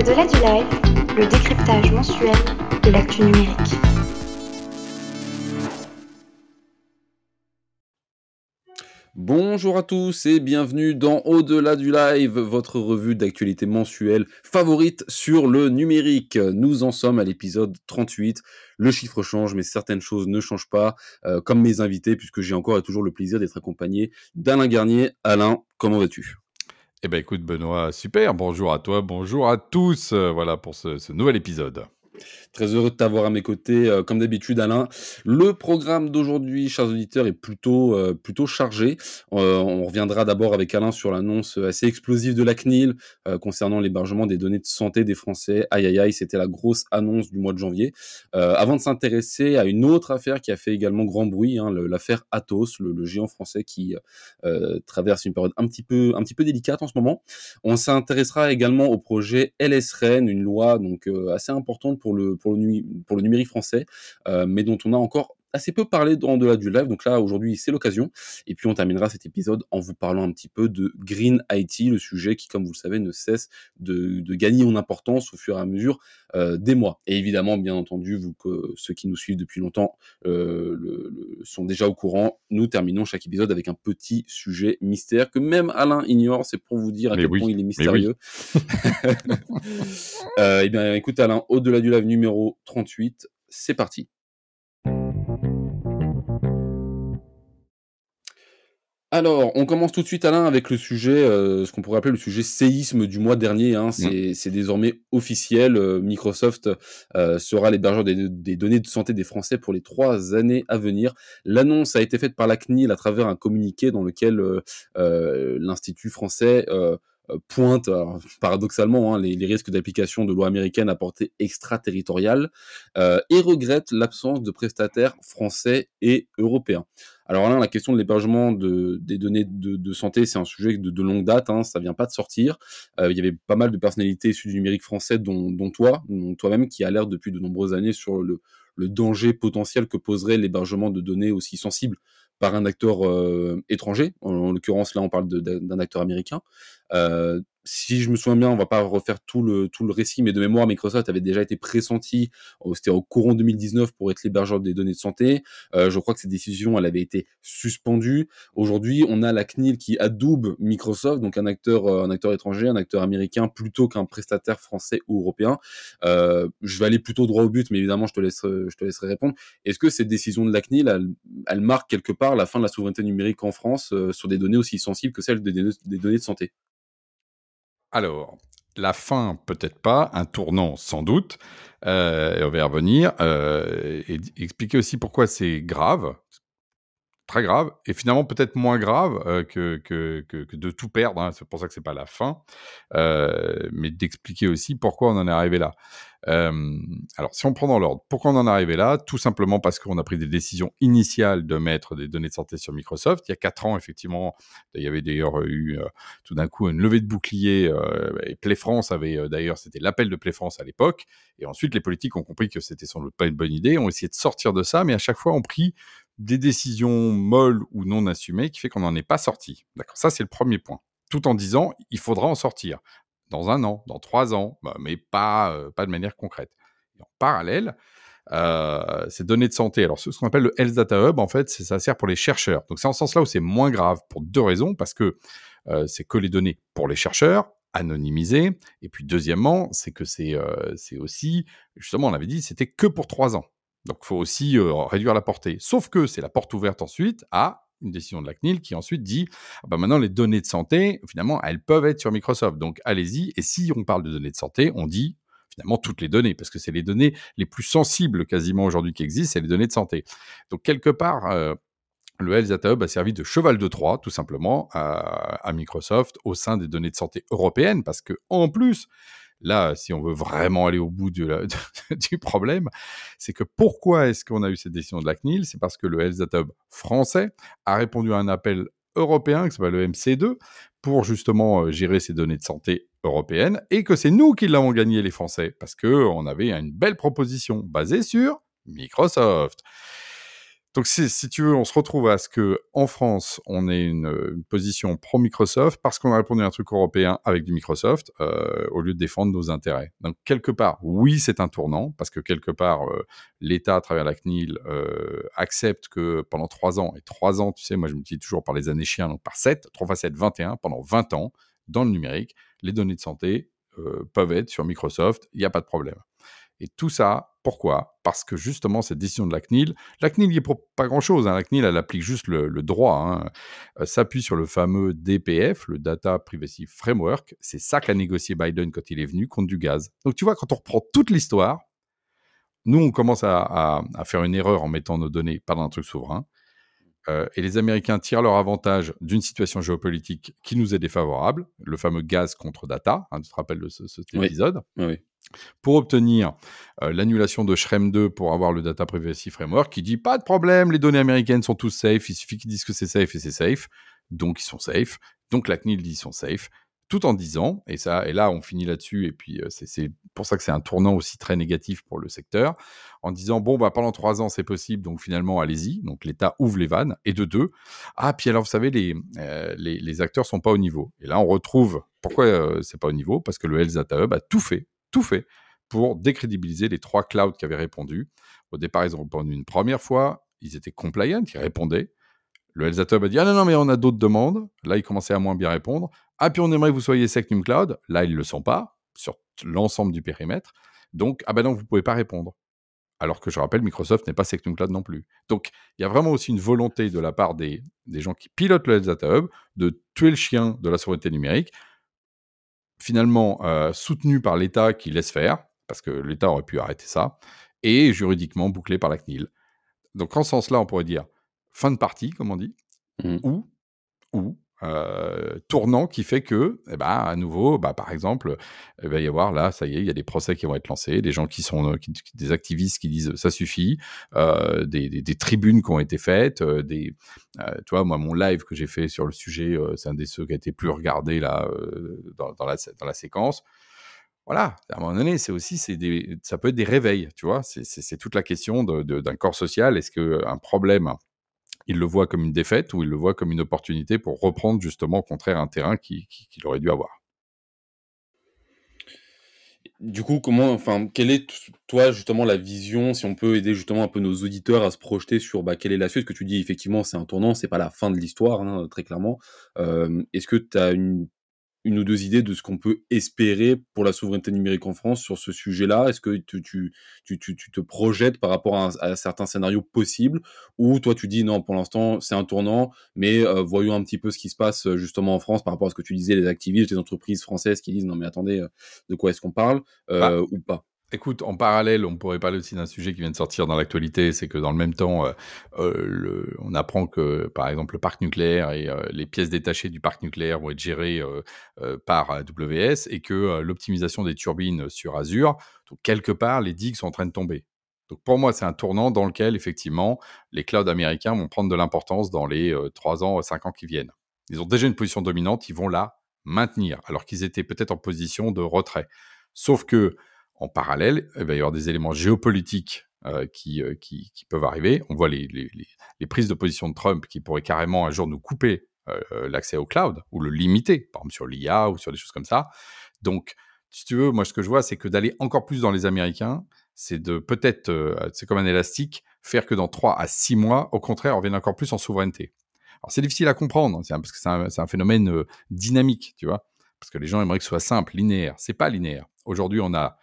Au-delà du live, le décryptage mensuel de l'actu numérique. Bonjour à tous et bienvenue dans Au-delà du live, votre revue d'actualité mensuelle favorite sur le numérique. Nous en sommes à l'épisode 38. Le chiffre change, mais certaines choses ne changent pas, euh, comme mes invités, puisque j'ai encore et toujours le plaisir d'être accompagné d'Alain Garnier. Alain, comment vas-tu? Eh ben écoute Benoît, super, bonjour à toi, bonjour à tous, euh, voilà pour ce nouvel épisode. Très heureux de t'avoir à mes côtés, euh, comme d'habitude, Alain. Le programme d'aujourd'hui, chers auditeurs, est plutôt, euh, plutôt chargé. Euh, on reviendra d'abord avec Alain sur l'annonce assez explosive de la CNIL concernant l'hébergement des données de santé des Français. Aïe aïe aïe, c'était la grosse annonce du mois de janvier. avant de s'intéresser à une autre affaire qui a fait également grand bruit, hein, l'affaire Atos, le, géant français qui traverse une période un petit peu, un petit peu délicate en ce moment. On s'intéressera également au projet LSREN, une loi donc assez importante pour le numérique français, euh, mais dont on a encore assez peu parlé dans delà du live, donc là aujourd'hui c'est l'occasion. Et puis on terminera cet épisode en vous parlant un petit peu de Green IT, le sujet qui, comme vous le savez, ne cesse de, gagner en importance au fur et à mesure euh, des mois. Et évidemment, bien entendu, vous que ceux qui nous suivent depuis longtemps euh, le, sont déjà au courant. Nous terminons chaque épisode avec un petit sujet mystère que même Alain ignore. C'est pour vous dire à quel point il est mystérieux. euh, et eh bien, écoute Alain, au-delà du live numéro 38, c'est parti. Alors, on commence tout de suite, Alain, avec le sujet, euh, ce qu'on pourrait appeler le sujet séisme du mois dernier. Hein. Mmh. C'est désormais officiel. Euh, Microsoft euh, sera l'hébergeur des, données de santé des Français pour les trois années à venir. L'annonce a été faite par la CNIL à travers un communiqué dans lequel l'Institut français pointe, paradoxalement, hein, les, risques d'application de lois américaines à portée extraterritoriale et regrette l'absence de prestataires français et européens. Alors là, la question de l'hébergement de, des données de, santé, c'est un sujet de, longue date, hein, ça vient pas de sortir. Euh, il y avait pas mal de personnalités issues du numérique français, dont, toi, toi-même, qui alerte depuis de nombreuses années sur le, danger potentiel que poserait l'hébergement de données aussi sensibles par un acteur euh, étranger. En, l'occurrence, là, on parle d'un acteur américain. Euh, si je me souviens bien, on va pas refaire tout le, tout le récit, mais de mémoire, Microsoft avait déjà été pressenti, c'était au courant 2019 pour être l'hébergeur des données de santé. Euh, je crois que cette décision, elle avait été suspendue. Aujourd'hui, on a la CNIL qui adoube Microsoft, donc un acteur, euh, un acteur étranger, un acteur américain, plutôt qu'un prestataire français ou européen. Euh, je vais aller plutôt droit au but, mais évidemment, je te, je te laisserai répondre. Est-ce que cette décision de la CNIL, elle, marque quelque part la fin de la souveraineté numérique en France sur des données aussi sensibles que celles des données de santé? Alors, la fin, peut-être pas, un tournant, sans doute, euh, et on va y revenir, euh, et expliquer aussi pourquoi c'est grave, très grave, et finalement peut-être moins grave euh, que, que, que, de tout perdre, hein, c'est pour ça que c'est pas la fin, mais d'expliquer aussi pourquoi on en est arrivé là. Euh, alors, si on prend dans l'ordre, pourquoi on en est arrivé là? Tout simplement parce qu'on a pris des décisions initiales de mettre des données de santé sur Microsoft. Il y a quatre ans, effectivement, il y avait d'ailleurs eu euh, tout d'un coup une levée de bouclier. Euh, et Play France avait d'ailleurs, c'était l'appel de Play France à l'époque. Et ensuite, les politiques ont compris que c'était sans doute pas une bonne idée, ont essayé de sortir de ça, mais à chaque fois, ont pris des décisions molles ou non assumées qui fait qu'on n'en est pas sorti. D'accord, ça c'est le premier point tout en disant il faudra en sortir dans un an, dans trois ans, bah, mais pas, euh, pas de manière concrète. en parallèle, euh, ces données de santé, alors ce, qu'on appelle le Health Data Hub, en fait, ça sert pour les chercheurs. Donc c'est en ce sens-là où c'est moins grave pour deux raisons, parce que euh, c'est que les données pour les chercheurs, anonymisées, et puis deuxièmement, c'est que c'est aussi, justement, on avait dit, c'était que pour trois ans. Donc il faut aussi réduire la portée. Sauf que c'est la porte ouverte ensuite à une décision de la CNIL qui ensuite dit ah bah maintenant les données de santé, finalement, elles peuvent être sur Microsoft. Donc allez-y. Et si on parle de données de santé, on dit finalement toutes les données, parce que c'est les données les plus sensibles quasiment aujourd'hui qui existent, c'est les données de santé. Donc quelque part, euh, le Health Data Hub a servi de cheval de Troie, tout simplement, à, à, Microsoft au sein des données de santé européennes, parce que en plus, là, si on veut vraiment aller au bout du, problème, c'est que pourquoi est-ce qu'on a eu cette décision de la CNIL? C'est parce que le Health français a répondu à un appel européen qui s'appelle le MC2 pour justement euh, gérer ces données de santé européennes et que c'est nous qui l'avons gagné les Français parce que on avait une belle proposition basée sur Microsoft. Donc, si, tu veux, on se retrouve à ce que en France, on ait une, position pro-Microsoft parce qu'on a répondu à un truc européen avec du Microsoft euh, au lieu de défendre nos intérêts. Donc, quelque part, oui, c'est un tournant parce que quelque part, euh, l'État, à travers la CNIL, euh, accepte que pendant trois ans, et trois ans, tu sais, moi je me dis toujours par les années chiens, donc par 7, 3 fois 7, 21, pendant 20 ans, dans le numérique, les données de santé peuvent être sur Microsoft, il n'y a pas de problème. Et tout ça, pourquoi? Parce que justement, cette décision de la CNIL, la CNIL n'y est pour pas grand-chose. Hein. La CNIL, elle applique juste le, droit, hein. euh, s'appuie sur le fameux DPF, le Data Privacy Framework. C'est ça qu'a négocié Biden quand il est venu contre du gaz. Donc tu vois, quand on reprend toute l'histoire, nous, on commence à, faire une erreur en mettant nos données dans un truc souverain. Euh, et les Américains tirent leur avantage d'une situation géopolitique qui nous est défavorable, le fameux gaz contre data, hein, tu te rappelles de cet épisode? oui pour obtenir euh, l'annulation de Shrem 2 pour avoir le Data Privacy Framework qui dit pas de problème, les données américaines sont tous safe, il suffit qu'ils disent que c'est safe et c'est safe, donc ils sont safe, donc la CNIL dit qu'ils sont safe, tout en disant, et, ça, et là on finit là-dessus, et puis euh, c'est pour ça que c'est un tournant aussi très négatif pour le secteur, en disant bon, bah, pendant trois ans c'est possible, donc finalement allez-y, donc l'État ouvre les vannes, et de deux, ah, puis alors vous savez, les, euh, les, les, acteurs sont pas au niveau. Et là on retrouve pourquoi c'est pas au niveau, parce que le Health Data Hub a tout fait tout fait pour décrédibiliser les trois clouds qui avaient répondu. Au départ, ils ont répondu une première fois, ils étaient compliant, ils répondaient. Le Health a dit Ah non, non, mais on a d'autres demandes. Là, ils commençaient à moins bien répondre. Ah, puis on aimerait que vous soyez Secnum Cloud. Là, ils ne le sont pas sur l'ensemble du périmètre. Donc, ah ben non, vous ne pouvez pas répondre. Alors que je rappelle, Microsoft n'est pas Secnum Cloud non plus. Donc, il y a vraiment aussi une volonté de la part des, des gens qui pilotent le Hub de tuer le chien de la souveraineté numérique finalement euh, soutenu par l'État qui laisse faire, parce que l'État aurait pu arrêter ça, et juridiquement bouclé par la CNIL. Donc en ce sens-là, on pourrait dire fin de partie, comme on dit, mmh. ou, ou euh, tournant qui fait que, eh ben, à nouveau, bah, par exemple, il va y avoir là, ça y est, il y a des procès qui vont être lancés, des gens qui sont, des activistes qui disent ça suffit, euh, des, tribunes qui ont été faites, euh, des, tu vois, moi, mon live que j'ai fait sur le sujet, c'est un des ceux qui a été plus regardé là dans, la, dans la séquence. Voilà, à un moment donné, c'est aussi, c'est ça peut être des réveils, tu vois. C'est toute la question d'un corps social. Est-ce qu'un problème il le voit comme une défaite ou il le voit comme une opportunité pour reprendre justement au contraire un terrain qu'il aurait dû avoir. Du coup, comment, enfin, quelle est toi justement la vision, si on peut aider justement un peu nos auditeurs à se projeter sur bah, quelle est la suite, que tu dis effectivement c'est un tournant, c'est pas la fin de l'histoire, hein, très clairement. Euh, est-ce que tu as une une ou deux idées de ce qu'on peut espérer pour la souveraineté numérique en France sur ce sujet-là? Est-ce que tu, tu, tu, tu, te projettes par rapport à, à, certains scénarios possibles? Ou toi, tu dis non, pour l'instant, c'est un tournant, mais euh, voyons un petit peu ce qui se passe euh, justement en France par rapport à ce que tu disais, les activistes, les entreprises françaises qui disent non, mais attendez, euh, de quoi est-ce qu'on parle bah, ou pas? Écoute, en parallèle, on pourrait parler aussi d'un sujet qui vient de sortir dans l'actualité, c'est que dans le même temps, euh, euh, on apprend que, par exemple, le parc nucléaire et euh, les pièces détachées du parc nucléaire vont être gérées par AWS et que l'optimisation des turbines sur Azure, donc quelque part, les digues sont en train de tomber. Donc pour moi, c'est un tournant dans lequel, effectivement, les clouds américains vont prendre de l'importance dans les 3 ans, 5 ans qui viennent. Ils ont déjà une position dominante, ils vont la maintenir, alors qu'ils étaient peut-être en position de retrait. Sauf que en parallèle, il va y avoir des éléments géopolitiques euh, euh, qui, qui, peuvent arriver. On voit les, les, prises de position de Trump qui pourraient carrément un jour nous couper euh, l'accès au cloud ou le limiter, par exemple sur l'IA ou sur des choses comme ça. Donc, si tu veux, moi ce que je vois, c'est que d'aller encore plus dans les Américains, c'est de peut-être, c'est comme un élastique, faire que dans 3 à 6 mois, au contraire, on revienne encore plus en souveraineté. Alors c'est difficile à comprendre, hein, parce que c'est un, un, phénomène dynamique, tu vois, parce que les gens aimeraient que ce soit simple, linéaire. C'est pas linéaire. Aujourd'hui, on a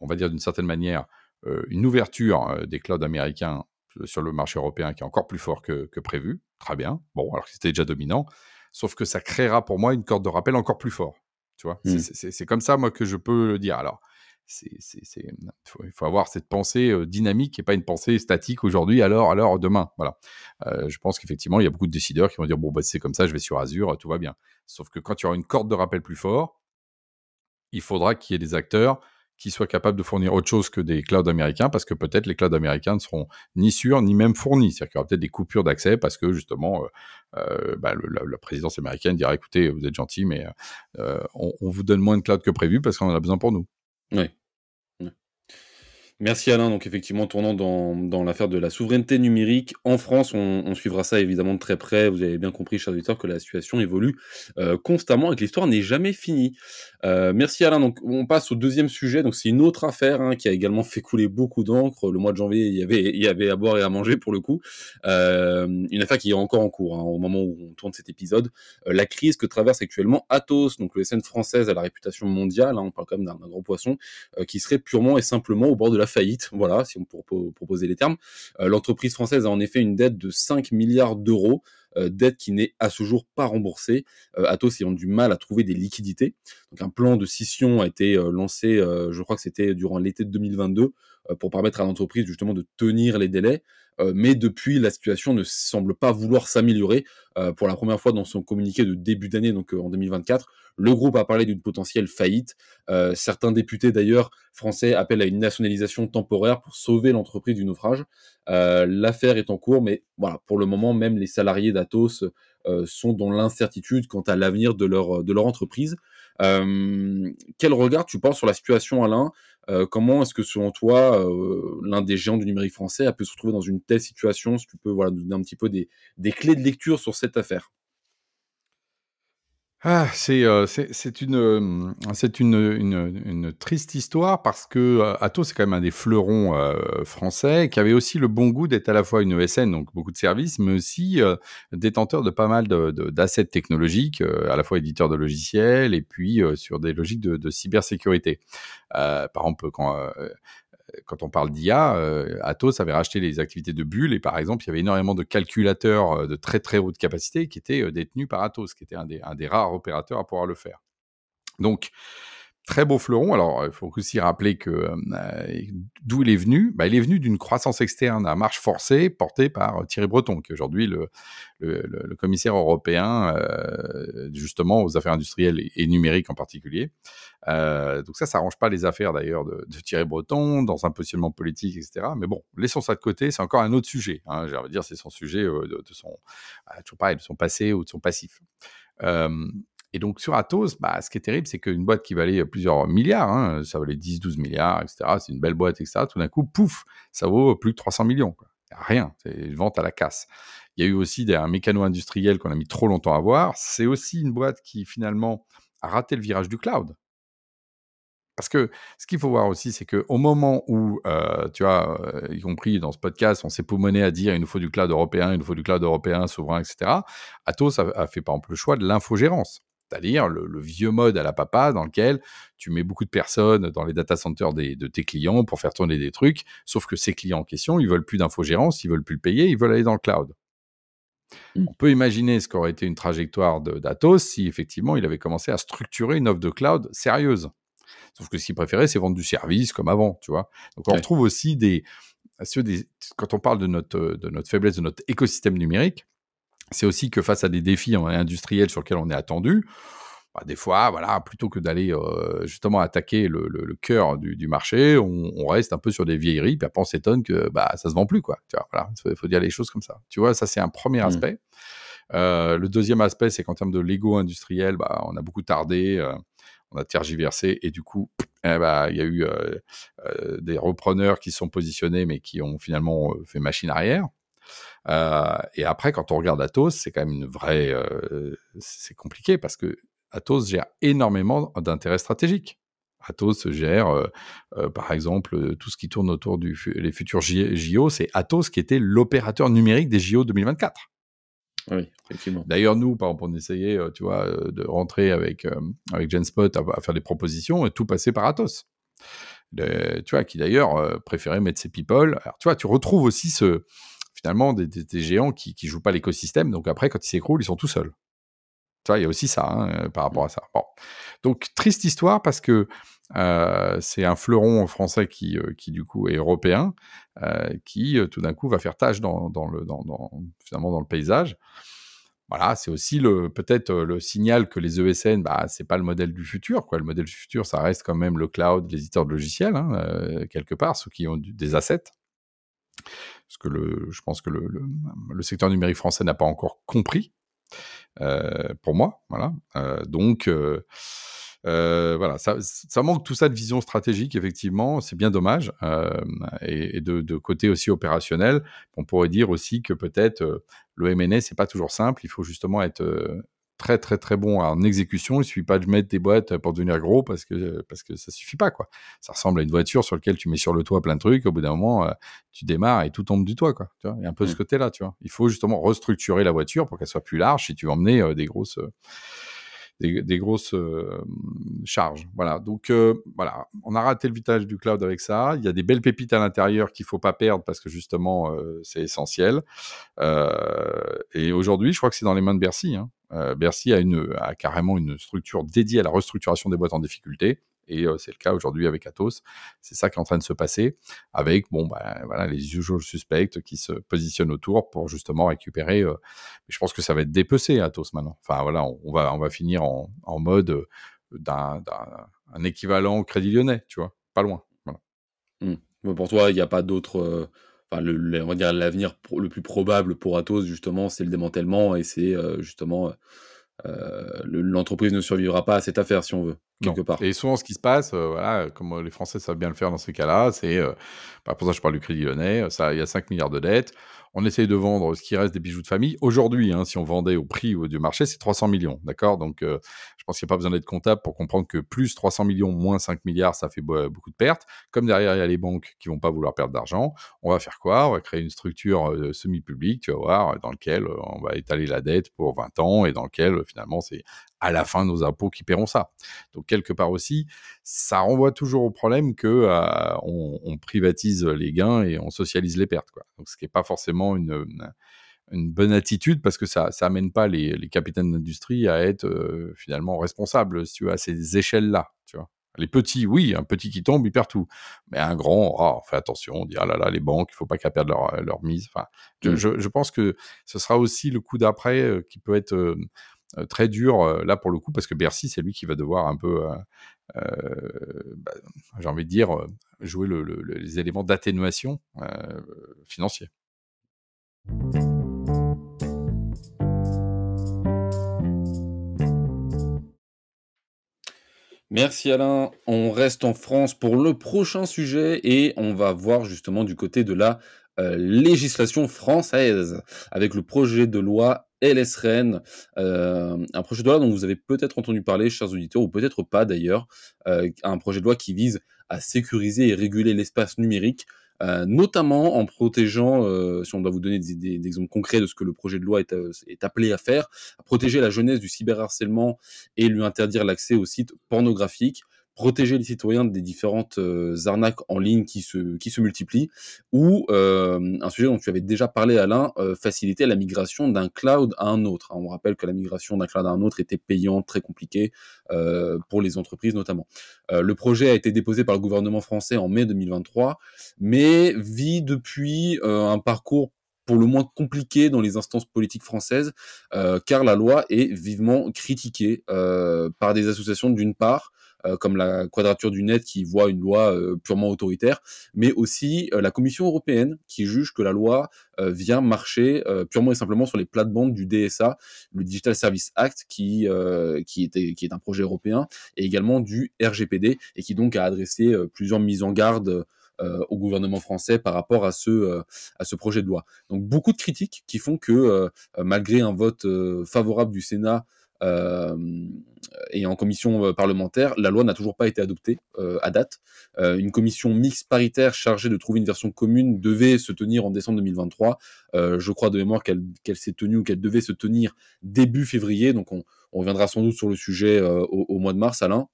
on va dire d'une certaine manière, euh, une ouverture euh, des clouds américains euh, sur le marché européen qui est encore plus fort que, prévu. Très bien. Bon, alors que c'était déjà dominant. Sauf que ça créera pour moi une corde de rappel encore plus fort. Tu vois, mmh. c'est comme ça, moi, que je peux le dire. Alors, il faut, avoir cette pensée dynamique et pas une pensée statique aujourd'hui, alors, alors, demain. Voilà. je pense qu'effectivement, il y a beaucoup de décideurs qui vont dire bon, bah, c'est comme ça, je vais sur Azure, tout va bien. Sauf que quand tu auras une corde de rappel plus fort, il faudra qu'il y ait des acteurs qui soient capables de fournir autre chose que des clouds américains, parce que peut-être les clouds américains ne seront ni sûrs ni même fournis. C'est-à-dire qu'il y aura peut-être des coupures d'accès parce que justement, euh, euh, bah, la, présidence américaine dira écoutez, vous êtes gentil, mais euh, on, vous donne moins de clouds que prévu parce qu'on en a besoin pour nous. Oui. Merci Alain. Donc effectivement, tournant dans, dans l'affaire de la souveraineté numérique en France, on, suivra ça évidemment de très près. Vous avez bien compris, chers auditeurs, que la situation évolue euh, constamment et que l'histoire n'est jamais finie. Euh, merci Alain. Donc on passe au deuxième sujet. Donc c'est une autre affaire hein, qui a également fait couler beaucoup d'encre. Le mois de janvier, il y avait, il y avait à boire et à manger pour le coup. Euh, une affaire qui est encore en cours hein, au moment où on tourne cet épisode. La crise que traverse actuellement Atos, donc le SN française à la réputation mondiale. Hein, on parle quand même d'un gros poisson qui serait purement et simplement au bord de la faillite, voilà, si on pour proposer les termes. Euh, l'entreprise française a en effet une dette de 5 milliards d'euros, euh, dette qui n'est à ce jour pas remboursée. Euh, Atos ayant du mal à trouver des liquidités. Donc un plan de scission a été lancé, je crois que c'était durant l'été de 2022, pour permettre à l'entreprise justement de tenir les délais. Mais depuis, la situation ne semble pas vouloir s'améliorer. pour la première fois dans son communiqué de début d'année, donc en 2024, le groupe a parlé d'une potentielle faillite. Euh, certains députés d'ailleurs français appellent à une nationalisation temporaire pour sauver l'entreprise du naufrage. Euh, L'affaire est en cours, mais voilà, pour le moment, même les salariés d'Atos euh, sont dans l'incertitude quant à l'avenir de leur, entreprise. Euh, quel regard tu portes sur la situation, Alain? Euh, Comment est-ce que, selon toi, euh, l'un des géants du numérique français a pu se retrouver dans une telle situation? Si tu peux voilà, nous donner un petit peu des, des clés de lecture sur cette affaire? Ah, c'est euh, une, euh, une, une, une, triste histoire parce que euh, Atos, c'est quand même un des fleurons euh, français qui avait aussi le bon goût d'être à la fois une ESN, donc beaucoup de services, mais aussi euh, détenteur de pas mal d'assets de, technologiques, à la fois éditeur de logiciels et puis sur des logiques de, de cybersécurité. par exemple, quand quand on parle d'IA, euh, Atos avait racheté les activités de Bull et par exemple, il y avait énormément de calculateurs euh, de très très haute capacité qui étaient euh, détenus par Atos, qui était un des, un des rares opérateurs à pouvoir le faire. Donc, très beau fleuron. Alors, il faut aussi rappeler que euh, d'où il est venu? Bah, il est venu d'une croissance externe à marche forcée portée par Thierry Breton, qui est aujourd'hui le, commissaire européen euh, justement aux affaires industrielles et, numériques en particulier. Euh, donc ça, ça arrange pas les affaires d'ailleurs de, Thierry Breton dans un positionnement politique, etc. Mais bon, laissons ça de côté. C'est encore un autre sujet. Hein, J'ai envie de dire, c'est son sujet euh, de, son, euh, toujours pareil, de son passé ou de son passif. Et donc sur Atos, bah, ce qui est terrible, c'est qu'une boîte qui valait plusieurs milliards, hein, ça valait 10, 12 milliards, etc. C'est une belle boîte, etc. Tout d'un coup, pouf, ça vaut plus de 300 millions. Rien, c'est une vente à la casse. Il y a eu aussi un mécano industriel qu'on a mis trop longtemps à voir. C'est aussi une boîte qui finalement a raté le virage du cloud. Parce que ce qu'il faut voir aussi, c'est qu'au moment où, euh, tu vois, euh, y compris dans ce podcast, on s'est paumonné à dire il nous faut du cloud européen, il nous faut du cloud européen souverain, etc. Atos a, a fait par exemple le choix de l'infogérance c'est-à-dire le, le, vieux mode à la papa dans lequel tu mets beaucoup de personnes dans les data centers des, de tes clients pour faire tourner des trucs, sauf que ces clients en question, ils veulent plus d'infogérance, ils veulent plus le payer, ils veulent aller dans le cloud. Mmh. On peut imaginer ce qu'aurait été une trajectoire d'Atos si effectivement il avait commencé à structurer une offre de cloud sérieuse. Sauf que ce qu'il préférait, c'est vendre du service comme avant, tu vois? Donc on ouais. retrouve aussi des, des, quand on parle de notre, de notre faiblesse de notre écosystème numérique, c'est aussi que face à des défis industriels sur lesquels on est attendu, bah, des fois, voilà, plutôt que d'aller euh, justement attaquer le, le, le cœur du, du marché, on, on, reste un peu sur des vieilleries, puis après on s'étonne que bah, ça se vend plus, quoi. Tu vois, voilà, il faut dire les choses comme ça. Tu vois, ça c'est un premier mmh. aspect. Euh, le deuxième aspect, c'est qu'en termes de Lego industriel, bah, on a beaucoup tardé, euh, on a tergiversé, et du coup, eh bah, il y a eu des repreneurs qui sont positionnés, mais qui ont finalement fait machine arrière. Euh, et après, quand on regarde Atos, c'est quand même une vraie. Euh, c'est compliqué parce que Atos gère énormément d'intérêts stratégiques. Atos gère, euh, euh, par exemple, tout ce qui tourne autour des futurs JO. C'est Atos qui était l'opérateur numérique des JO 2024. Oui, effectivement. D'ailleurs, nous, par exemple, on essayait, tu vois, de rentrer avec, avec Genspot à, à, faire des propositions et tout passer par Atos. Le, tu vois, qui d'ailleurs préférait mettre ses people. Alors, tu vois, tu retrouves aussi ce, finalement des, des, des géants qui ne jouent pas l'écosystème. Donc après, quand ils s'écroulent, ils sont tout seuls. Tu vois, il y a aussi ça hein, euh, par rapport à ça. Bon. Donc, triste histoire parce que euh, c'est un fleuron français qui, euh, qui, du coup, est européen, euh, qui, tout d'un coup, va faire tâche dans, dans, le, dans, dans, finalement, dans le paysage. Voilà, c'est aussi le peut-être le signal que les ESN, bah, c'est pas le modèle du futur. Quoi. Le modèle du futur, ça reste quand même le cloud, les éditeurs de logiciels, hein, quelque part, ceux qui ont du, des assets parce que je pense que le, secteur numérique français n'a pas encore compris, euh, pour moi. Voilà. Euh, donc, euh, voilà, ça, manque tout ça de vision stratégique, effectivement. C'est bien dommage. et, de, de, côté aussi opérationnel, on pourrait dire aussi que peut-être le MNS, c'est pas toujours simple. Il faut justement être très très très bon en exécution. Il suffit pas de mettre des boîtes pour devenir gros parce que parce que ça suffit pas quoi. Ça ressemble à une voiture sur laquelle tu mets sur le toit plein de trucs. Au bout d'un moment, euh, tu démarres et tout tombe du toit quoi. Tu vois, il y a un peu ce mmh. côté là, tu vois. Il faut justement restructurer la voiture pour qu'elle soit plus large si tu veux emmener euh, des grosses euh, des, grosses charges. Voilà. Donc voilà, on a raté le vitage du cloud avec ça. Il y a des belles pépites à l'intérieur qu'il faut pas perdre parce que justement c'est essentiel. et aujourd'hui, je crois que c'est dans les mains de Bercy. Hein. Bercy a, une, a carrément une structure dédiée à la restructuration des boîtes en difficulté. Et c'est le cas aujourd'hui avec Atos. C'est ça qui est en train de se passer avec bon, bah, voilà, les usual suspects qui se positionnent autour pour justement récupérer. je pense que ça va être dépecé Atos maintenant. Enfin voilà, on, va, on va finir en, en mode d'un équivalent Crédit Lyonnais, tu vois, pas loin. Mmh. Pour toi, il n'y a pas d'autre. Enfin, on va dire l'avenir le plus probable pour Atos, justement, c'est le démantèlement et c'est justement l'entreprise ne survivra pas à cette affaire, si on veut, quelque part. Et souvent, ce qui se passe, euh, voilà, comme les Français savent bien le faire dans ces cas-là, c'est, euh, bah, pour ça je parle du Crédit Lyonnais, il y a 5 milliards de dettes, on essaye de vendre ce qui reste des bijoux de famille. Aujourd'hui, hein, si on vendait au prix du marché, c'est 300 millions, d'accord? Donc, euh, je pense qu'il n'y a pas besoin d'être comptable pour comprendre que plus 300 millions, moins 5 milliards, ça fait beaucoup de pertes. Comme derrière, il y a les banques qui vont pas vouloir perdre d'argent, on va faire quoi? On va créer une structure euh, semi-publique, tu vas voir, dans laquelle euh, on va étaler la dette pour 20 ans et dans lequel, finalement, c'est à la fin nos impôts qui paieront ça. Donc quelque part aussi, ça renvoie toujours au problème que euh, on, privatise les gains et on socialise les pertes. Quoi. Donc ce qui n'est pas forcément une, une, bonne attitude parce que ça ça amène pas les, les capitaines d'industrie à être euh, finalement responsables si tu à ces échelles-là. Tu vois. Les petits, oui, un petit qui tombe, il perd tout. Mais un grand, oh, on fait attention, on dit, ah là là, les banques, il faut pas qu'elles perdent leur, leur mise. Enfin, je, mmh. je, je, pense que ce sera aussi le coup d'après euh, qui peut être euh, très dur euh, là pour le coup parce que Bercy c'est lui qui va devoir un peu euh, bah, j'ai envie de dire jouer les éléments d'atténuation financier. Merci Alain. On reste en France pour le prochain sujet et on va voir justement du côté de la législation française avec le projet de loi LSRN, euh, un projet de loi dont vous avez peut-être entendu parler, chers auditeurs, ou peut-être pas d'ailleurs, euh, un projet de loi qui vise à sécuriser et réguler l'espace numérique, euh, notamment en protégeant, euh, si on doit vous donner des, exemples concrets de ce que le projet de loi est, appelé à faire, protéger la jeunesse du cyberharcèlement et lui interdire l'accès aux sites pornographiques, protéger les citoyens des différentes euh, arnaques en ligne qui se, qui se multiplient, ou euh, un sujet dont tu avais déjà parlé Alain, euh, faciliter la migration d'un cloud à un autre. On rappelle que la migration d'un cloud à un autre était payante, très compliquée pour les entreprises notamment. le projet a été déposé par le gouvernement français en mai 2023, mais vit depuis un parcours pour le moins compliqué dans les instances politiques françaises, car la loi est vivement critiquée par des associations d'une part, comme la Quadrature du Net qui voit une loi euh, purement autoritaire, mais aussi euh, la Commission européenne qui juge que la loi vient marcher purement et simplement sur les plates-bandes du DSA, le Digital Service Act, qui, est un projet européen, et également du RGPD, et qui donc a adressé plusieurs mises en garde au gouvernement français par rapport à ce, projet de loi. Donc beaucoup de critiques qui font que malgré un vote favorable du Sénat euh, et en commission euh, parlementaire, la loi n'a toujours pas été adoptée euh, à date. une commission mixte paritaire chargée de trouver une version commune devait se tenir en décembre 2023. je crois de mémoire qu'elle s'est tenue ou qu'elle devait se tenir début février. Donc on, reviendra sans doute sur le sujet au, mois de mars, Alain.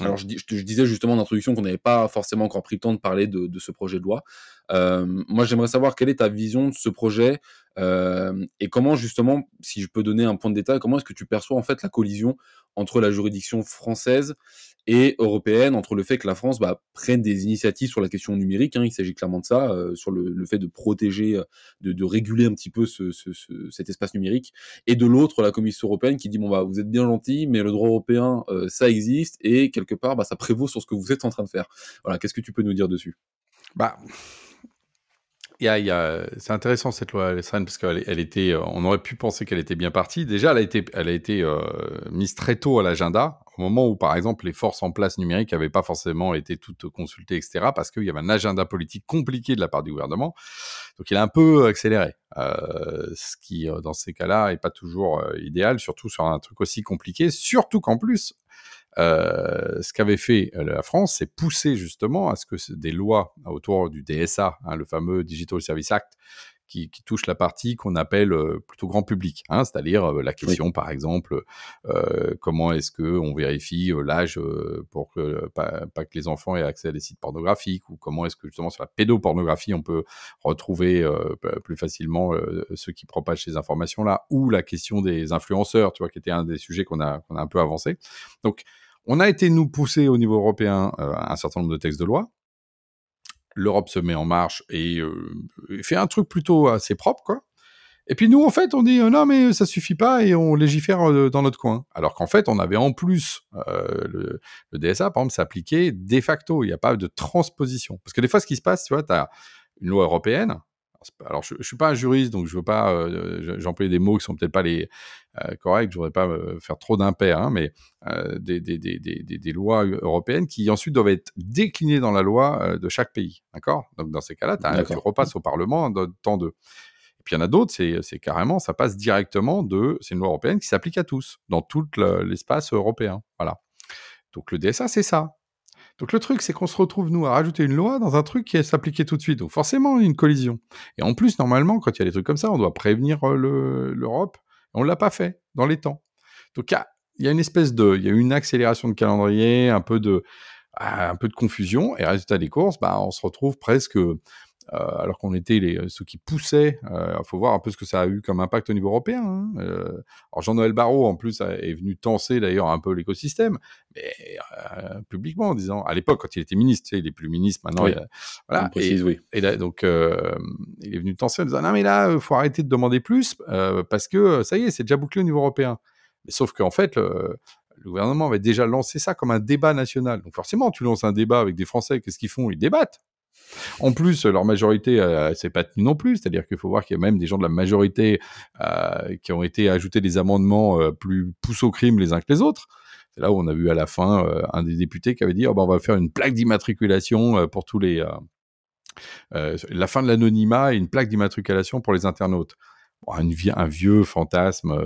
Alors je, disais justement en introduction qu'on n'avait pas forcément encore pris le temps de parler de, ce projet de loi. Euh, moi j'aimerais savoir quelle est ta vision de ce projet euh, et comment justement, si je peux donner un point de détail, comment est-ce que tu perçois en fait la collision entre la juridiction française et européenne, entre le fait que la France bah, prenne des initiatives sur la question numérique, hein, il s'agit clairement de ça, euh, sur le, le, fait de protéger, euh, de, de réguler un petit peu ce, ce, ce, cet espace numérique, et de l'autre la Commission européenne qui dit bon bah vous êtes bien gentil, mais le droit européen euh, ça existe et quelque part bah, ça prévaut sur ce que vous êtes en train de faire. Voilà, qu'est-ce que tu peux nous dire dessus? Bah y a, y a, c'est intéressant cette loi Alessandre parce qu'elle elle était, euh, on aurait pu penser qu'elle était bien partie. Déjà, elle a été, elle a été euh, mise très tôt à l'agenda, au moment où, par exemple, les forces en place numériques n'avaient pas forcément été toutes consultées, etc., parce qu'il y avait un agenda politique compliqué de la part du gouvernement. Donc, il a un peu accéléré, euh, ce qui, dans ces cas-là, est pas toujours idéal, surtout sur un truc aussi compliqué, surtout qu'en plus, ce qu'avait fait euh, la France, c'est pousser justement à ce que des lois autour du DSA, hein, le fameux Digital Service Act, qui, qui touche la partie qu'on appelle euh, plutôt grand public, hein, c'est-à-dire euh, la question, oui. par exemple, euh, comment est-ce que on vérifie euh, l'âge pour que pas, pas, que les enfants aient accès à des sites pornographiques, ou comment est-ce que justement sur la pédopornographie on peut retrouver plus facilement ceux qui propagent ces informations-là, ou la question des influenceurs, tu vois, qui était un des sujets qu'on a, qu'on a un peu avancé. Donc on a été nous pousser au niveau européen euh, un certain nombre de textes de loi. L'Europe se met en marche et, euh, fait un truc plutôt assez propre, quoi. Et puis nous, en fait, on dit euh, non, mais ça suffit pas et on légifère euh, dans notre coin. Alors qu'en fait, on avait en plus le, le, DSA, par exemple, s'appliquait de facto. Il n'y a pas de transposition. Parce que des fois, ce qui se passe, tu vois, tu as une loi européenne alors je, je suis pas un juriste, donc je veux pas, euh, j'emploie des mots qui sont peut-être pas les euh, corrects. Je voudrais pas faire trop d'impair, hein, mais euh, des, des, des, des, lois européennes qui ensuite doivent être déclinées dans la loi de chaque pays, d'accord? Donc dans ces cas-là, tu repasses au Parlement dans temps de. Et puis il y en a d'autres, c'est carrément, ça passe directement de, c'est une loi européenne qui s'applique à tous dans tout l'espace européen, voilà. Donc le DSA, c'est ça. Donc le truc, c'est qu'on se retrouve, nous, à rajouter une loi dans un truc qui est s'appliquer tout de suite. Donc forcément, une collision. Et en plus, normalement, quand il y a des trucs comme ça, on doit prévenir l'Europe. On ne l'a pas fait dans les temps. Donc il y, a, une espèce de... Il y a une accélération de calendrier, un peu de, un peu de confusion. Et résultat des courses, bah, on se retrouve presque euh, alors qu'on était les, ceux qui poussaient. Il euh, faut voir un peu ce que ça a eu comme impact au niveau européen. Hein. Euh, alors Jean-Noël Barrot, en plus, est venu tenser d'ailleurs un peu l'écosystème, mais publiquement en disant, à l'époque, quand il était ministre, tu sais, il est plus ministre maintenant. Oui. Il, voilà. Précise, et, oui. et là, donc, il est venu tenser en disant, non mais là, il faut arrêter de demander plus parce que ça y est, c'est déjà bouclé au niveau européen. Mais sauf qu'en fait, le, le gouvernement avait déjà lancé ça comme un débat national. Donc forcément, tu lances un débat avec des Français, qu'est-ce qu'ils font? Ils débattent. En plus, leur majorité, euh, c'est pas tenu non plus. C'est-à-dire qu'il faut voir qu'il y a même des gens de la majorité euh, qui ont été ajoutés des amendements euh, plus poussés au crime les uns que les autres. C'est là où on a vu à la fin euh, un des députés qui avait dit oh, ben, on va faire une plaque d'immatriculation pour tous les. La fin de l'anonymat et une plaque d'immatriculation pour les internautes. Bon, un, vieux fantasme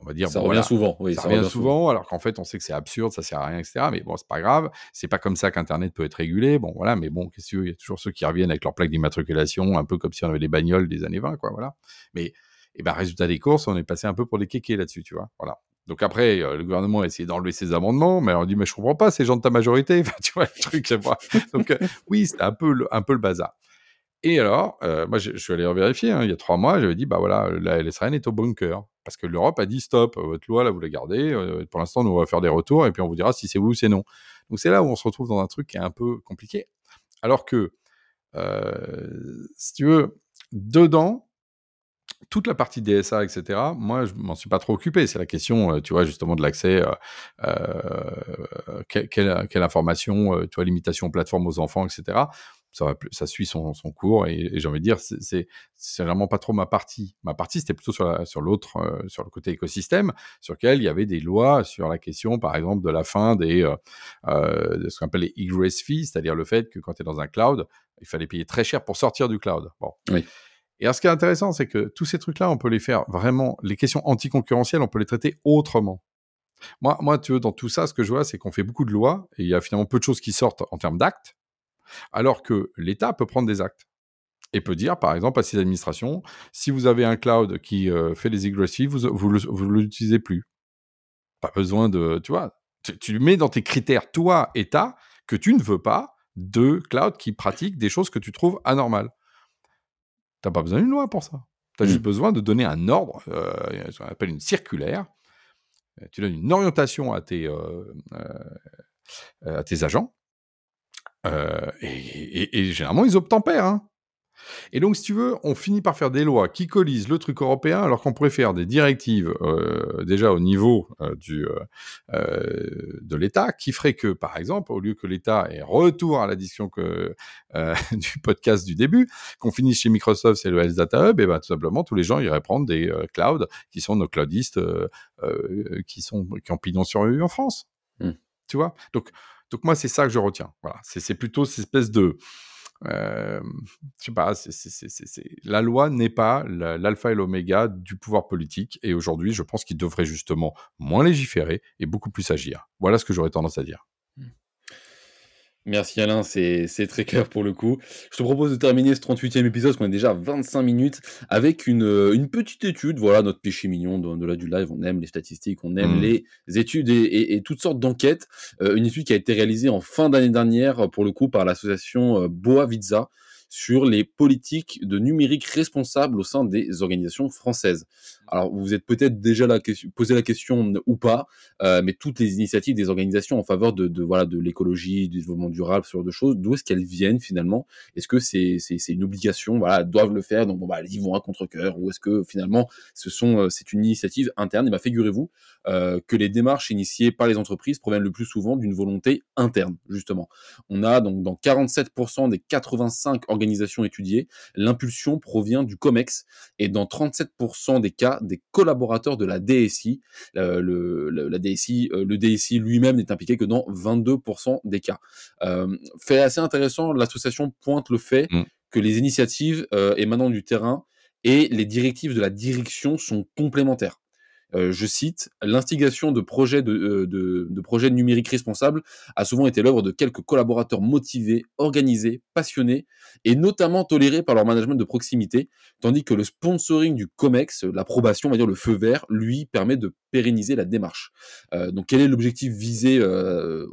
on va dire. Ça bon, revient voilà, souvent, oui. Ça, ça revient, revient souvent, souvent, alors qu'en fait, on sait que c'est absurde, ça sert à rien, etc. Mais bon, c'est pas grave. C'est pas comme ça qu'Internet peut être régulé. Bon, voilà. Mais bon, qu'est-ce que Il y a toujours ceux qui reviennent avec leur plaque d'immatriculation, un peu comme si on avait des bagnoles des années 20, quoi. Voilà. Mais, et eh ben, résultat des courses, on est passé un peu pour des kékés là-dessus, tu vois. Voilà. Donc après, euh, le gouvernement a essayé d'enlever ses amendements, mais on dit mais je comprends pas, ces gens de ta majorité, enfin, tu vois le truc, c'est pas. Donc euh, oui, c'était un peu le, un peu le bazar. Et alors, euh, moi, je, je, suis allé vérifier, hein, il y a trois mois, j'avais dit, bah voilà, la LSRN est au bunker. Parce que l'Europe a dit, stop, votre loi, là, vous la gardez. Euh, pour l'instant, nous, on va faire des retours et puis on vous dira si c'est oui ou c'est non. Donc, c'est là où on se retrouve dans un truc qui est un peu compliqué. Alors que, euh, si tu veux, dedans, toute la partie DSA, etc., moi, je m'en suis pas trop occupé. C'est la question, tu vois, justement, de l'accès, euh, quelle, quelle, information, tu vois, limitation aux plateformes aux enfants, etc ça, va, ça suit son, son cours et, et j'ai envie de dire c'est vraiment pas trop ma partie ma partie c'était plutôt sur la, sur l'autre euh, sur le côté écosystème sur lequel il y avait des lois sur la question par exemple de la fin des euh, euh, de ce qu'on appelle les egress fees c'est-à-dire le fait que quand tu es dans un cloud il fallait payer très cher pour sortir du cloud bon oui. Et alors, ce qui est intéressant, c'est que tous ces trucs-là, on peut les faire vraiment, les questions anticoncurrentielles, on peut les traiter autrement. Moi, moi, tu veux, dans tout ça, ce que je vois, c'est qu'on fait beaucoup de lois et il y a finalement peu de choses qui sortent en termes d'actes, alors que l'État peut prendre des actes et peut dire, par exemple, à ses administrations, si vous avez un cloud qui euh, fait des egress fees, vous, vous, vous l'utilisez plus. Pas besoin de, tu vois, tu, tu, mets dans tes critères, toi, État, que tu ne veux pas de cloud qui pratique des choses que tu trouves anormales. T'as pas besoin d'une loi pour ça. Tu as mmh. juste besoin de donner un ordre, euh, ce qu'on appelle une circulaire. Tu donnes une orientation à tes, euh, à tes agents euh, et, et, et, généralement, ils obtempèrent. Hein. Et donc, si tu veux, on finit par faire des lois qui colisent le truc européen, alors qu'on pourrait faire des directives euh, déjà au niveau euh, du, euh, de l'État, qui ferait que, par exemple, au lieu que l'État ait retour à la discussion que, du podcast du début, qu'on finisse chez Microsoft, c'est le Health Data Hub, et ben tout simplement, tous les gens iraient prendre des clouds qui sont nos cloudistes qui, sont, qui ont pignon sur rue en France. Mmh. Tu vois? Donc, donc, moi, c'est ça que je retiens. Voilà. C'est plutôt cette espèce de je sais pas, la loi n'est pas l'alpha et l'oméga du pouvoir politique. Et aujourd'hui, je pense qu'il devrait justement moins légiférer et beaucoup plus agir. Voilà ce que j'aurais tendance à dire. Merci Alain, c'est très clair pour le coup. Je te propose de terminer ce 38e épisode, parce qu'on est déjà à 25 minutes, avec une, euh, une petite étude, voilà notre péché mignon de, de là du live, on aime les statistiques, on aime mmh. les études et, toutes sortes d'enquêtes. Euh, une étude qui a été réalisée en fin d'année dernière, pour le coup, par l'association euh, Boa Vizza, sur les politiques de numérique responsables au sein des organisations françaises. Alors, vous vous êtes peut-être déjà la posé la question ou pas, euh, mais toutes les initiatives des organisations en faveur de, de voilà de l'écologie, du développement durable, ce genre de choses, d'où est-ce qu'elles viennent finalement? Est-ce que c'est c'est une obligation? Voilà, elles doivent le faire, donc bon bah ils vont à contre cœur, ou est-ce que finalement ce sont euh, c'est une initiative interne? Et bah figurez-vous euh, que les démarches initiées par les entreprises proviennent le plus souvent d'une volonté interne justement. On a donc dans 47% des 85 organisations étudiées, l'impulsion provient du COMEX et dans 37% des cas des collaborateurs de la DSI. Euh, le, la DSI, euh, le DSI lui-même n'est impliqué que dans 22% des cas. Euh, fait assez intéressant, l'association pointe le fait mm. que les initiatives émanant du terrain et les directives de la direction sont complémentaires. Euh, je cite, l'instigation de projets euh, de, projets numériques responsables a souvent été l'œuvre de quelques collaborateurs motivés, organisés, passionnés et notamment tolérés par leur management de proximité, tandis que le sponsoring du COMEX, l'approbation, on va dire le feu vert, lui permet de pérenniser la démarche. Euh, donc quel est l'objectif visé euh,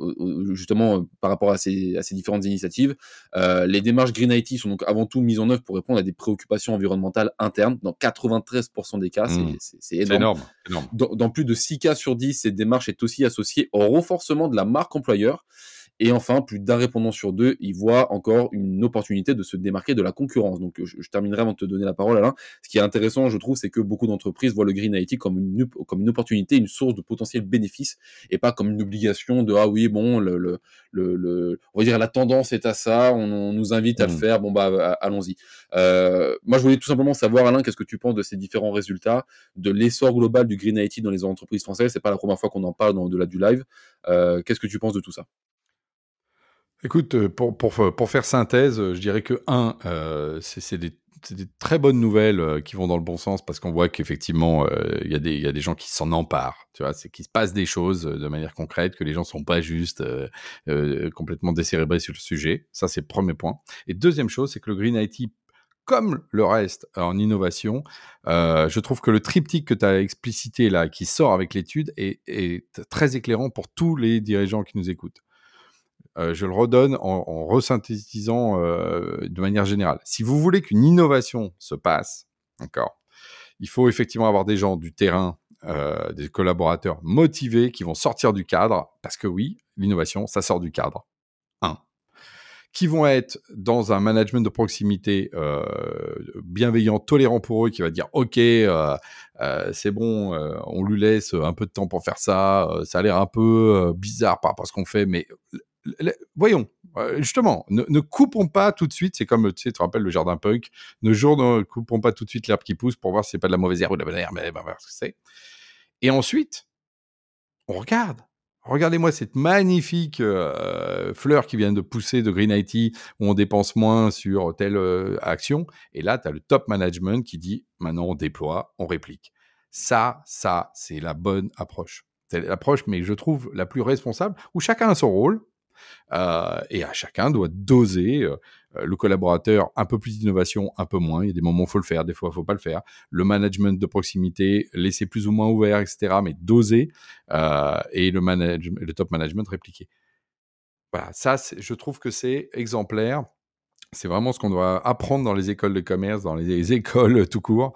justement par rapport à ces, à ces différentes initiatives? Les démarches Green IT sont donc avant tout mises en œuvre pour répondre à des préoccupations environnementales internes. Dans 93% des cas, mmh. c'est énorme. Dans, plus de 6 cas sur 10, cette démarche est aussi associée au renforcement de la marque employeur. Et enfin, plus d'un répondant sur deux, il voit encore une opportunité de se démarquer de la concurrence. Donc, je, terminerai avant de te donner la parole, Alain. Ce qui est intéressant, je trouve, c'est que beaucoup d'entreprises voient le Green IT comme une, comme une opportunité, une source de potentiel bénéfice, et pas comme une obligation de ah oui, bon, le, le, le, on va dire la tendance est à ça, on, nous invite à le mmh. faire, bon bah allons-y. Euh, moi, je voulais tout simplement savoir, Alain, qu'est-ce que tu penses de ces différents résultats, de l'essor global du Green IT dans les entreprises françaises? C'est pas la première fois qu'on en parle dans de la du live. Euh, qu'est-ce que tu penses de tout ça? Écoute, euh, pour, pour, pour, faire synthèse, euh, je dirais que, un, euh, c'est des, des, très bonnes nouvelles qui vont dans le bon sens parce qu'on voit qu'effectivement, il y, y, a des gens qui s'en emparent. Tu vois, c'est qu'il se passe des choses de manière concrète, que les gens sont pas juste complètement décérébrés sur le sujet. Ça, c'est le premier point. Et deuxième chose, c'est que le Green IT comme le reste en innovation, euh, je trouve que le triptyque que tu as explicité là, qui sort avec l'étude, est, est, très éclairant pour tous les dirigeants qui nous écoutent. Euh, je le redonne en, resynthétisant euh, de manière générale. Si vous voulez qu'une innovation se passe, d'accord, il faut effectivement avoir des gens du terrain, euh, des collaborateurs motivés qui vont sortir du cadre, parce que oui, l'innovation, ça sort du cadre. Un. Qui vont être dans un management de proximité bienveillant, tolérant pour eux, qui va dire ok, c'est bon, on lui laisse un peu de temps pour faire ça, ça a l'air un peu bizarre par rapport à ce qu'on fait, mais voyons, euh, justement, ne, coupons pas tout de suite. C'est comme, tu sais, tu te rappelles le jardin punk. Ne, jour, ne coupons pas tout de suite l'herbe qui pousse pour voir si c'est pas de la mauvaise herbe ou de la bonne herbe, mais ben, voir ce que c'est. Et ensuite, on regarde. Regardez-moi cette magnifique euh, fleur qui vient de pousser de Green IT où on dépense moins sur telle euh, action. Et là, tu as le top management qui dit maintenant on déploie, on réplique. Ça, ça, c'est la bonne approche. C'est l'approche, mais je trouve la plus responsable, où chacun a son rôle, euh, et à chacun doit doser euh, le collaborateur un peu plus d'innovation, un peu moins. Il y a des moments où il faut le faire, des fois il faut pas le faire. Le management de proximité, laisser plus ou moins ouvert, etc. Mais doser euh, et le, le top management répliquer. Voilà, ça, je trouve que c'est exemplaire. C'est vraiment ce qu'on doit apprendre dans les écoles de commerce, dans les écoles tout court,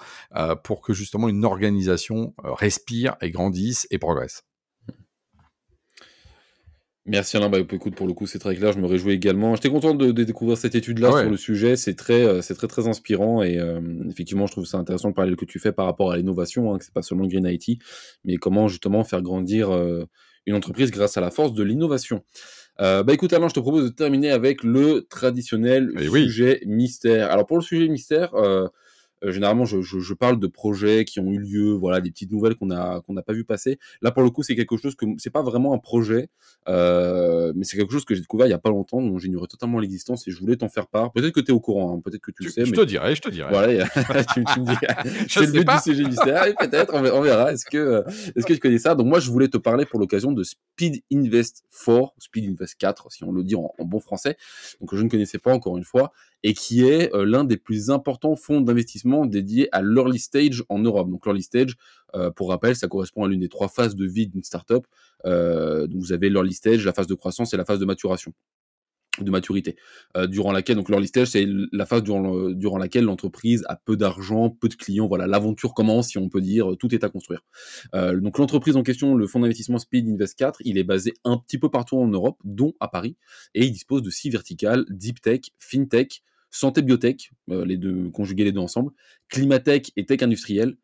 pour que justement une organisation respire et grandisse et progresse. Merci Alain, bah, écoute, pour le coup, c'est très clair, je me réjouis également. J'étais content de, de découvrir cette étude-là Ah ouais. sur le sujet, c'est très, euh, c'est très, très inspirant et euh, effectivement, je trouve ça intéressant le parallèle que tu fais par rapport à l'innovation, hein, que c'est pas seulement Green IT, mais comment justement faire grandir euh, une entreprise grâce à la force de l'innovation. Euh, bah écoute Alain, je te propose de terminer avec le traditionnel Eh oui. sujet mystère. Alors pour le sujet mystère, euh, généralement, je, je, je parle de projets qui ont eu lieu, voilà, des petites nouvelles qu'on a qu'on n'a pas vu passer. Là, pour le coup, c'est quelque chose que c'est pas vraiment un projet, euh, mais c'est quelque chose que j'ai découvert il y a pas longtemps, dont j'ignorais totalement l'existence et je voulais t'en faire part. Peut-être que tu es au courant, hein, peut-être que tu Tu- le sais, je mais te dirais, je te dirais. voilà, tu, tu me dis. Je c'est le but pas. du sujet mystère. Et peut-être, on verra. on verra. Est-ce que, euh, est-ce que tu connais ça? Donc moi, je voulais te parler pour l'occasion de Speed Invest 4, Speed Invest 4, si on le dit en, en bon français. Donc je ne connaissais pas encore une fois, et qui est euh, l'un des plus importants fonds d'investissement dédiés à l'early stage en Europe. Donc l'early stage, euh, pour rappel, ça correspond à l'une des trois phases de vie d'une startup. Euh, donc vous avez l'early stage, la phase de croissance et la phase de maturation de maturité, durant laquelle, donc l'early stage, c'est la phase durant, le- durant laquelle l'entreprise a peu d'argent, peu de clients, voilà, l'aventure commence, si on peut dire, tout est à construire. Donc l'entreprise en question, le fonds d'investissement Speed Invest 4, il est basé un petit peu partout en Europe, dont à Paris, et il dispose de six verticales, Deep Tech, FinTech, Santé Biotech, euh, les deux, conjuguer les deux ensemble, Climatech et Tech Industriel,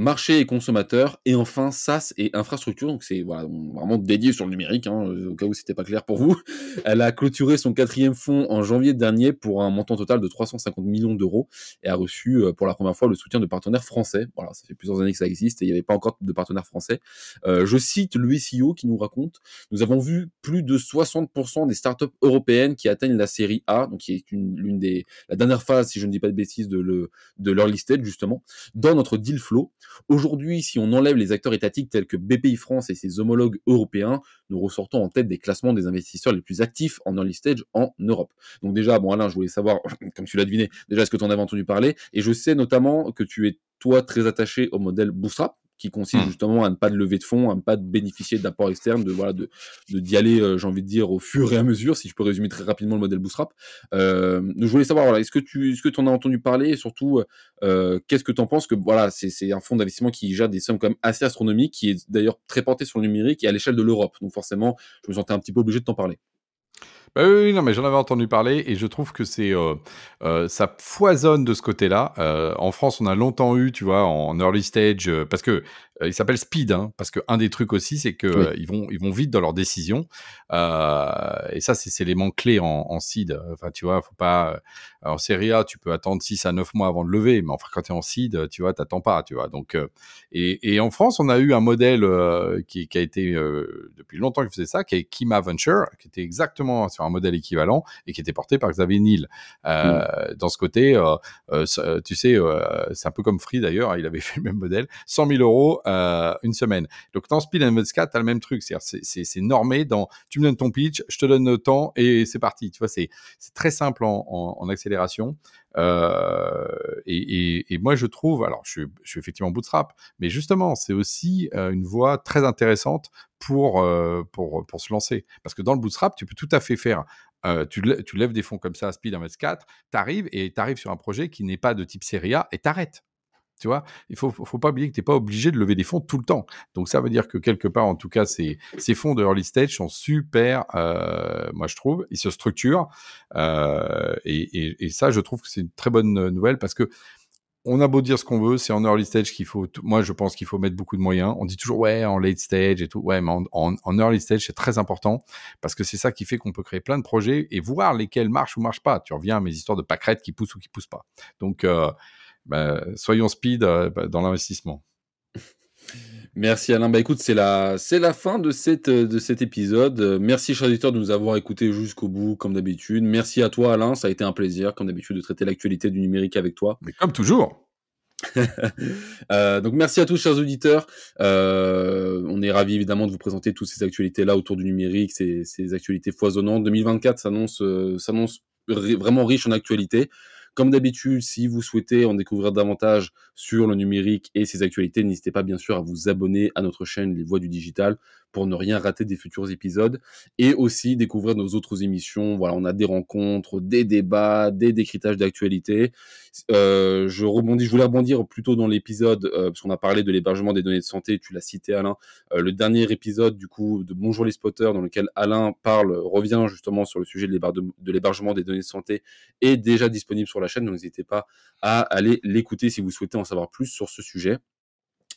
marché et consommateur, et enfin SaaS et infrastructure. Donc c'est voilà, vraiment dédié sur le numérique, hein, euh, au cas où c'était pas clair pour vous. Elle a clôturé son quatrième fonds en janvier dernier pour un montant total de 350 millions d'euros et a reçu euh, pour la première fois le soutien de partenaires français. Voilà, ça fait plusieurs années que ça existe et il n'y avait pas encore de partenaires français. Euh, je cite le SEO qui nous raconte Nous avons vu plus de 60% des startups européennes qui atteignent la série A, donc qui est une, l'une des la dernière phase, si je ne dis pas de bêtises, de le de leur listed justement, dans notre deal flow. Aujourd'hui, si on enlève les acteurs étatiques tels que BPI France et ses homologues européens, nous ressortons en tête des classements des investisseurs les plus actifs en early stage en Europe. Donc déjà, bon Alain, je voulais savoir, comme tu l'as deviné, déjà est-ce que tu en avais entendu parler? Et je sais notamment que tu es toi très attaché au modèle Bootstrap qui consiste Mm. justement à ne pas de lever de fonds, à ne pas de bénéficier d'apports externes, de voilà, de d'y aller, euh, j'ai envie de dire, au fur et à mesure, si je peux résumer très rapidement le modèle Bootstrap. Euh, donc je voulais savoir, voilà, est-ce que tu est-ce que en as entendu parler et surtout, euh, qu'est-ce que tu en penses que voilà, c'est c'est un fonds d'investissement qui gère des sommes quand même assez astronomiques, qui est d'ailleurs très porté sur le numérique et à l'échelle de l'Europe. Donc forcément, je me sentais un petit peu obligé de t'en parler. Bah oui, non, mais j'en avais entendu parler et je trouve que c'est euh, euh, ça foisonne de ce côté-là. Euh, en France, on a longtemps eu, tu vois, en early stage, parce que il s'appelle speed, hein, parce que un des trucs aussi, c'est que Oui. euh, ils vont ils vont vite dans leurs décisions. Euh, et ça, c'est l'élément clé en, en seed. Enfin, tu vois, faut pas. euh, En série A, tu peux attendre 6 à 9 mois avant de lever, mais enfin, quand tu es en seed, tu vois, t'attends pas, tu vois. Donc, euh, et, et en France, on a eu un modèle euh, qui, qui a été euh, depuis longtemps qu'il faisait ça, qui est Kima Venture, qui était exactement sur un modèle équivalent et qui était porté par Xavier Niel. Euh, Dans ce côté, euh, euh, tu sais, euh, c'est un peu comme Free d'ailleurs, hein, il avait fait le même modèle, 100 000 euros euh, une semaine. Donc dans Speed Invest 4, tu as le même truc, c'est- normé dans tu me donnes ton pitch, je te donne le temps et c'est parti. Tu vois, c'est très simple en, en, accélération. Euh, et, et, moi, je trouve, alors je suis, effectivement bootstrap, mais justement, c'est aussi euh, une voie très intéressante pour, pour, pour se lancer. Parce que dans le bootstrap, tu peux tout à fait faire. tu, tu lèves des fonds comme ça à Speed Invest 4, tu arrives et tu sur un projet qui n'est pas de type série A et t'arrêtes. Tu vois, il faut, faut pas oublier que tu n'es pas obligé de lever des fonds tout le temps. Donc ça veut dire que quelque part, en tout cas, ces, ces fonds de early stage sont super, euh, moi je trouve, ils se structurent. Euh, et, et- ça, je trouve que c'est une très bonne nouvelle parce que on a beau dire ce qu'on veut, c'est en early stage qu'il faut. Moi, je pense qu'il faut mettre beaucoup de moyens. On dit toujours ouais en late stage et tout. Ouais, mais en, en- early stage c'est très important parce que c'est ça qui fait qu'on peut créer plein de projets et voir lesquels marchent ou marchent pas. Tu reviens à mes histoires de pâquerettes qui poussent ou qui poussent pas. Donc, euh, bah, soyons speed euh, bah, dans l'investissement. Merci Alain. Bah écoute, c'est la, c'est la fin de, cette, de cet épisode. Euh, Merci, chers auditeurs, de nous avoir écoutés jusqu'au bout, comme d'habitude. Merci à toi, Alain. Ça a été un plaisir, comme d'habitude, de traiter l'actualité du numérique avec toi. Mais comme toujours. Euh, donc merci à tous chers auditeurs. Euh, on est ravis évidemment de vous présenter toutes ces actualités là autour du numérique, ces, ces actualités foisonnantes. 2024 s'annonce euh, s'annonce vraiment riche en actualités. Comme d'habitude, si vous souhaitez en découvrir davantage sur le numérique et ses actualités, n'hésitez pas bien sûr à vous abonner à notre chaîne Les Voix du Digital pour ne rien rater des futurs épisodes et aussi découvrir nos autres émissions. Voilà, on a des rencontres, des débats, des décryptages d'actualité. Euh, je rebondis, je voulais rebondir plutôt dans l'épisode euh, parce qu'on a parlé de l'hébergement des données de santé. Tu l'as cité, Alain. Euh, le dernier épisode du coup de Bonjour les spotters, dans lequel Alain parle, revient justement sur le sujet de l'hébergement des données de santé, est déjà disponible sur la chaîne. Donc n'hésitez pas à aller l'écouter si vous souhaitez en savoir plus sur ce sujet.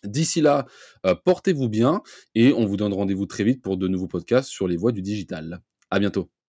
D'ici là, euh, portez-vous bien et on vous donne rendez-vous très vite pour de nouveaux podcasts sur les voies du digital. À bientôt.